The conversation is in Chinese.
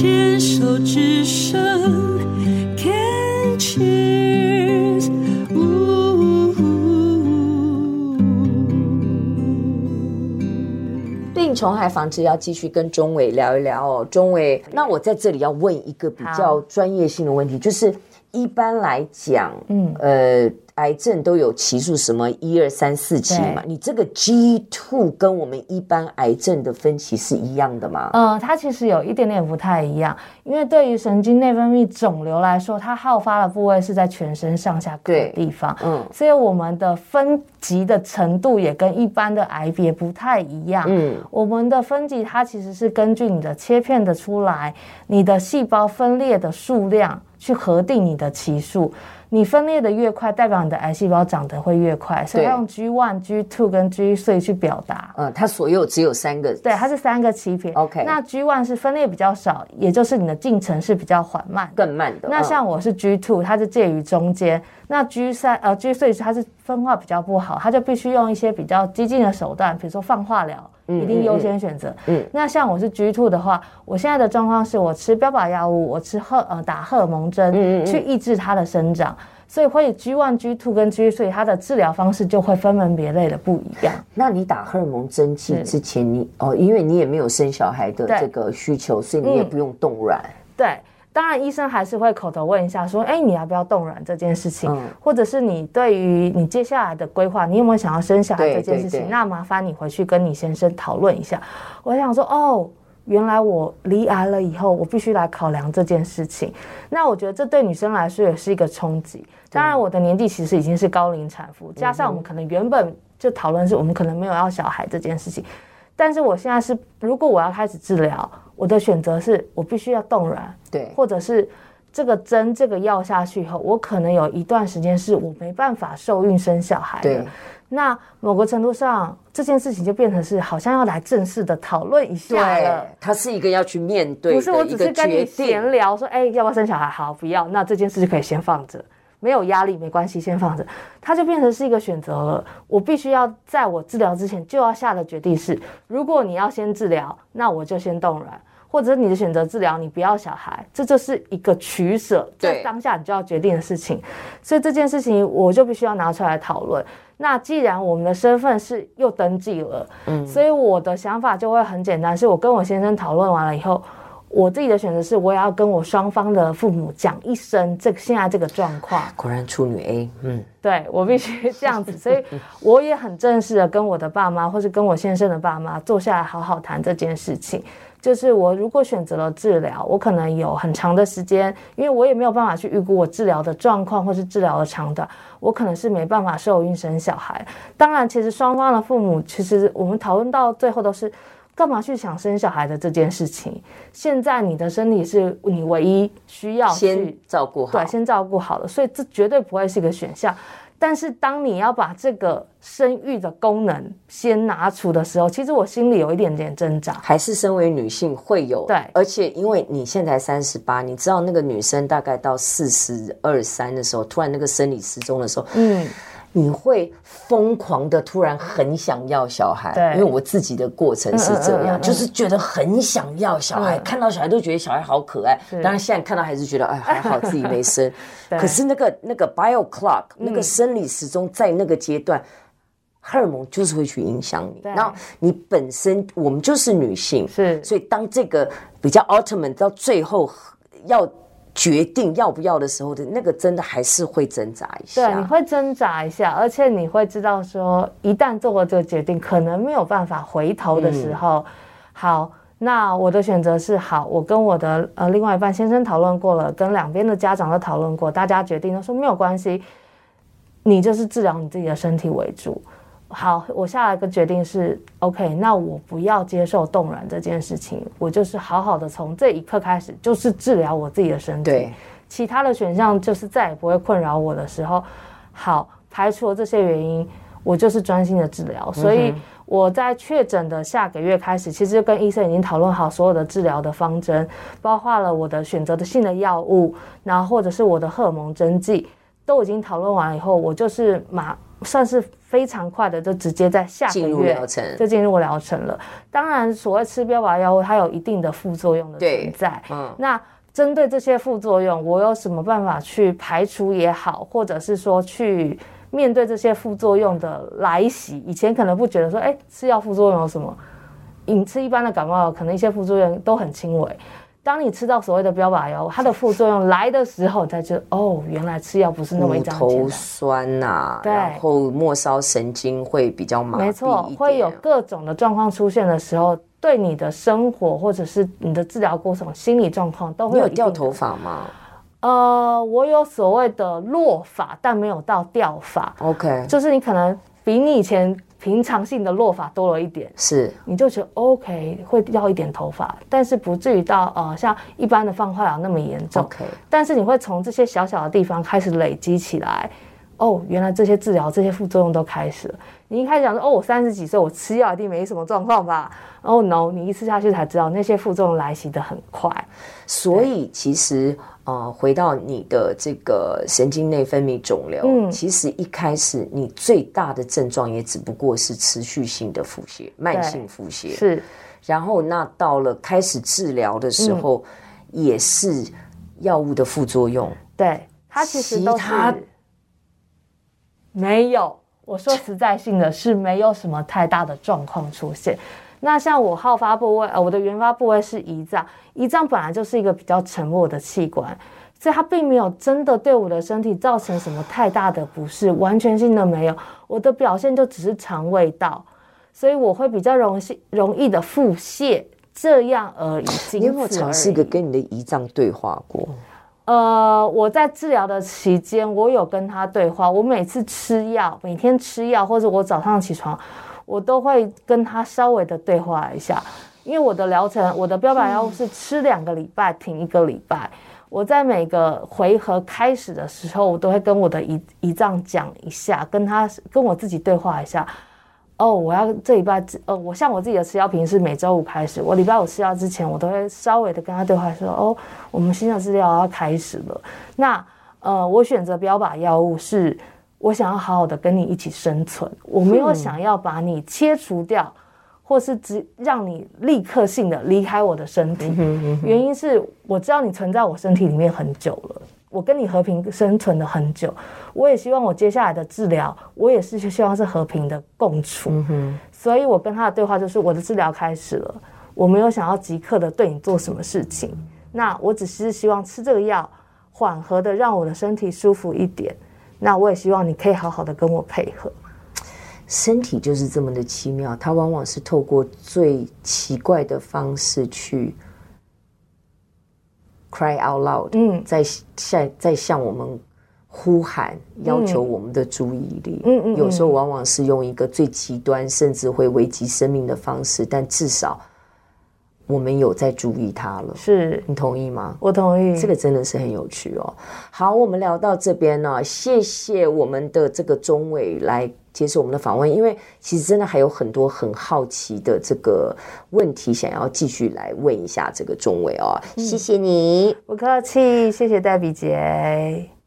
牵手之声，Can cheers，病虫害防治要继续跟钟伟聊一聊哦，钟伟，那我在这里要问一个比较专业性的问题，就是一般来讲，嗯，呃。癌症都有期数，什么一二三四期嘛？你这个 G two 跟我们一般癌症的分期是一样的吗？呃，它其实有一点点不太一样，因为对于神经内分泌肿瘤来说，它好发的部位是在全身上下各个地方，嗯，所以我们的分级的程度也跟一般的癌别不太一样，嗯，我们的分级它其实是根据你的切片的出来，你的细胞分裂的数量去核定你的期数。你分裂的越快，代表你的癌细胞长得会越快，所以它用 G one、G two 跟 G three 去表达。嗯，它所有只有三个，对，它是三个期片。OK，那 G one 是分裂比较少，也就是你的进程是比较缓慢，更慢的。那像我是 G two，它是介于中间。那 G 三呃 G three 它是分化比较不好，它就必须用一些比较激进的手段，比如说放化疗。一定优先选择。嗯，那像我是 G two 的话，我现在的状况是我吃标靶药物，我吃荷呃打荷尔蒙针，去抑制它的生长，所以会 G one、G two 跟 G three 它的治疗方式就会分门别类的不一样。那你打荷尔蒙针剂之前你，你哦，因为你也没有生小孩的这个需求，所以你也不用冻卵。嗯，对。当然，医生还是会口头问一下，说：“哎，你要不要冻卵这件事情？嗯、或者是你对于你接下来的规划，你有没有想要生小孩这件事情？那麻烦你回去跟你先生讨论一下。”我想说：“哦，原来我离癌了以后，我必须来考量这件事情。那我觉得这对女生来说也是一个冲击。当然，我的年纪其实已经是高龄产妇，加上我们可能原本就讨论是我们可能没有要小孩这件事情。但是我现在是，如果我要开始治疗。”我的选择是我必须要冻卵，对，或者是这个针这个药下去以后，我可能有一段时间是我没办法受孕生小孩的。那某个程度上，这件事情就变成是好像要来正式的讨论一下了。对，它是一个要去面对的，不是我只是跟你闲聊说，哎，要不要生小孩？好，不要，那这件事就可以先放着。没有压力，没关系，先放着。它就变成是一个选择了。我必须要在我治疗之前就要下的决定是：如果你要先治疗，那我就先冻卵；或者你的选择治疗，你不要小孩，这就是一个取舍，在当下你就要决定的事情。所以这件事情我就必须要拿出来讨论。那既然我们的身份是又登记了，嗯，所以我的想法就会很简单：是我跟我先生讨论完了以后。我自己的选择是，我也要跟我双方的父母讲一声这个现在这个状况。果然处女 A，嗯，对，我必须这样子，所以我也很正式的跟我的爸妈，或是跟我先生的爸妈坐下来好好谈这件事情。就是我如果选择了治疗，我可能有很长的时间，因为我也没有办法去预估我治疗的状况或是治疗的长短，我可能是没办法受孕生小孩。当然，其实双方的父母，其实我们讨论到最后都是。干嘛去想生小孩的这件事情？现在你的身体是你唯一需要先照顾好，对，先照顾好了，所以这绝对不会是一个选项。但是当你要把这个生育的功能先拿出的时候，其实我心里有一点点挣扎。还是身为女性会有对，而且因为你现在三十八，你知道那个女生大概到四十二三的时候，突然那个生理失踪的时候，嗯。你会疯狂的突然很想要小孩，对，因为我自己的过程是这样，就是觉得很想要小孩，看到小孩都觉得小孩好可爱。当然现在看到还是觉得哎还好自己没生。可是那个那个 bio clock 那个生理时钟在那个阶段，荷尔蒙就是会去影响你。然后你本身我们就是女性，是，所以当这个比较 ultimate 到最后要。决定要不要的时候的那个，真的还是会挣扎一下。对，你会挣扎一下，而且你会知道说，一旦做过这个决定，可能没有办法回头的时候，嗯、好，那我的选择是好，我跟我的呃另外一半先生讨论过了，跟两边的家长都讨论过，大家决定都说没有关系，你就是治疗你自己的身体为主。好，我下一个决定是 OK，那我不要接受冻卵这件事情，我就是好好的从这一刻开始，就是治疗我自己的身体。对，其他的选项就是再也不会困扰我的时候，好，排除了这些原因，我就是专心的治疗。所以我在确诊的下个月开始，其实跟医生已经讨论好所有的治疗的方针，包括了我的选择的性的药物，然后或者是我的荷尔蒙针剂，都已经讨论完了以后，我就是马。算是非常快的，就直接在下个月就进入疗程了。当然，所谓吃标靶药物，它有一定的副作用的存在。嗯，那针对这些副作用，我有什么办法去排除也好，或者是说去面对这些副作用的来袭？以前可能不觉得说，哎，吃药副作用有什么？你吃一般的感冒药，可能一些副作用都很轻微。当你吃到所谓的标靶药，它的副作用来的时候，才知道哦，原来吃药不是那么一张。头酸呐、啊，对，然后末梢神经会比较麻痹。没错，会有各种的状况出现的时候，对你的生活或者是你的治疗过程、心理状况都会有。有掉头发吗？呃，我有所谓的落发，但没有到掉发。OK，就是你可能比你以前。平常性的落发多了一点，是。你就觉得 OK 会掉一点头发，但是不至于到呃像一般的放化疗那么严重。OK，但是你会从这些小小的地方开始累积起来，哦，原来这些治疗这些副作用都开始了。你一开始讲说哦，我三十几岁，我吃药一定没什么状况吧？哦、oh、no，你一吃下去才知道那些副作用来袭的很快。所以其实。呃，回到你的这个神经内分泌肿瘤，嗯，其实一开始你最大的症状也只不过是持续性的腹泻，慢性腹泻是。然后那到了开始治疗的时候，嗯、也是药物的副作用。对，它其实都是没有。我说实在性的是没有什么太大的状况出现。那像我好发部位，呃，我的原发部位是胰脏，胰脏本来就是一个比较沉默的器官，所以它并没有真的对我的身体造成什么太大的不适，完全性的没有。我的表现就只是肠胃道，所以我会比较容易容易的腹泻这样而已。你有没有尝试过跟你的胰脏对话过？呃，我在治疗的期间，我有跟他对话。我每次吃药，每天吃药，或者我早上起床。我都会跟他稍微的对话一下，因为我的疗程，我的标靶药物是吃两个礼拜，停一个礼拜。我在每个回合开始的时候，我都会跟我的胰胰脏讲一下，跟他跟我自己对话一下。哦，我要这礼拜，呃，我像我自己的吃药频是每周五开始，我礼拜五吃药之前，我都会稍微的跟他对话说，哦，我们新的治疗要开始了。那呃，我选择标靶药物是。我想要好好的跟你一起生存，我没有想要把你切除掉，或是只让你立刻性的离开我的身体。原因是我知道你存在我身体里面很久了，我跟你和平生存了很久，我也希望我接下来的治疗，我也是希望是和平的共处。所以我跟他的对话就是我的治疗开始了，我没有想要即刻的对你做什么事情，那我只是希望吃这个药，缓和的让我的身体舒服一点。那我也希望你可以好好的跟我配合。身体就是这么的奇妙，它往往是透过最奇怪的方式去 cry out loud，嗯，在向在向我们呼喊，要求我们的注意力。嗯嗯，有时候往往是用一个最极端，甚至会危及生命的方式，但至少。我们有在注意他了，是你同意吗？我同意，这个真的是很有趣哦。好，我们聊到这边呢，谢谢我们的这个中伟来接受我们的访问，因为其实真的还有很多很好奇的这个问题，想要继续来问一下这个中伟哦。谢谢你，不客气，谢谢戴比姐。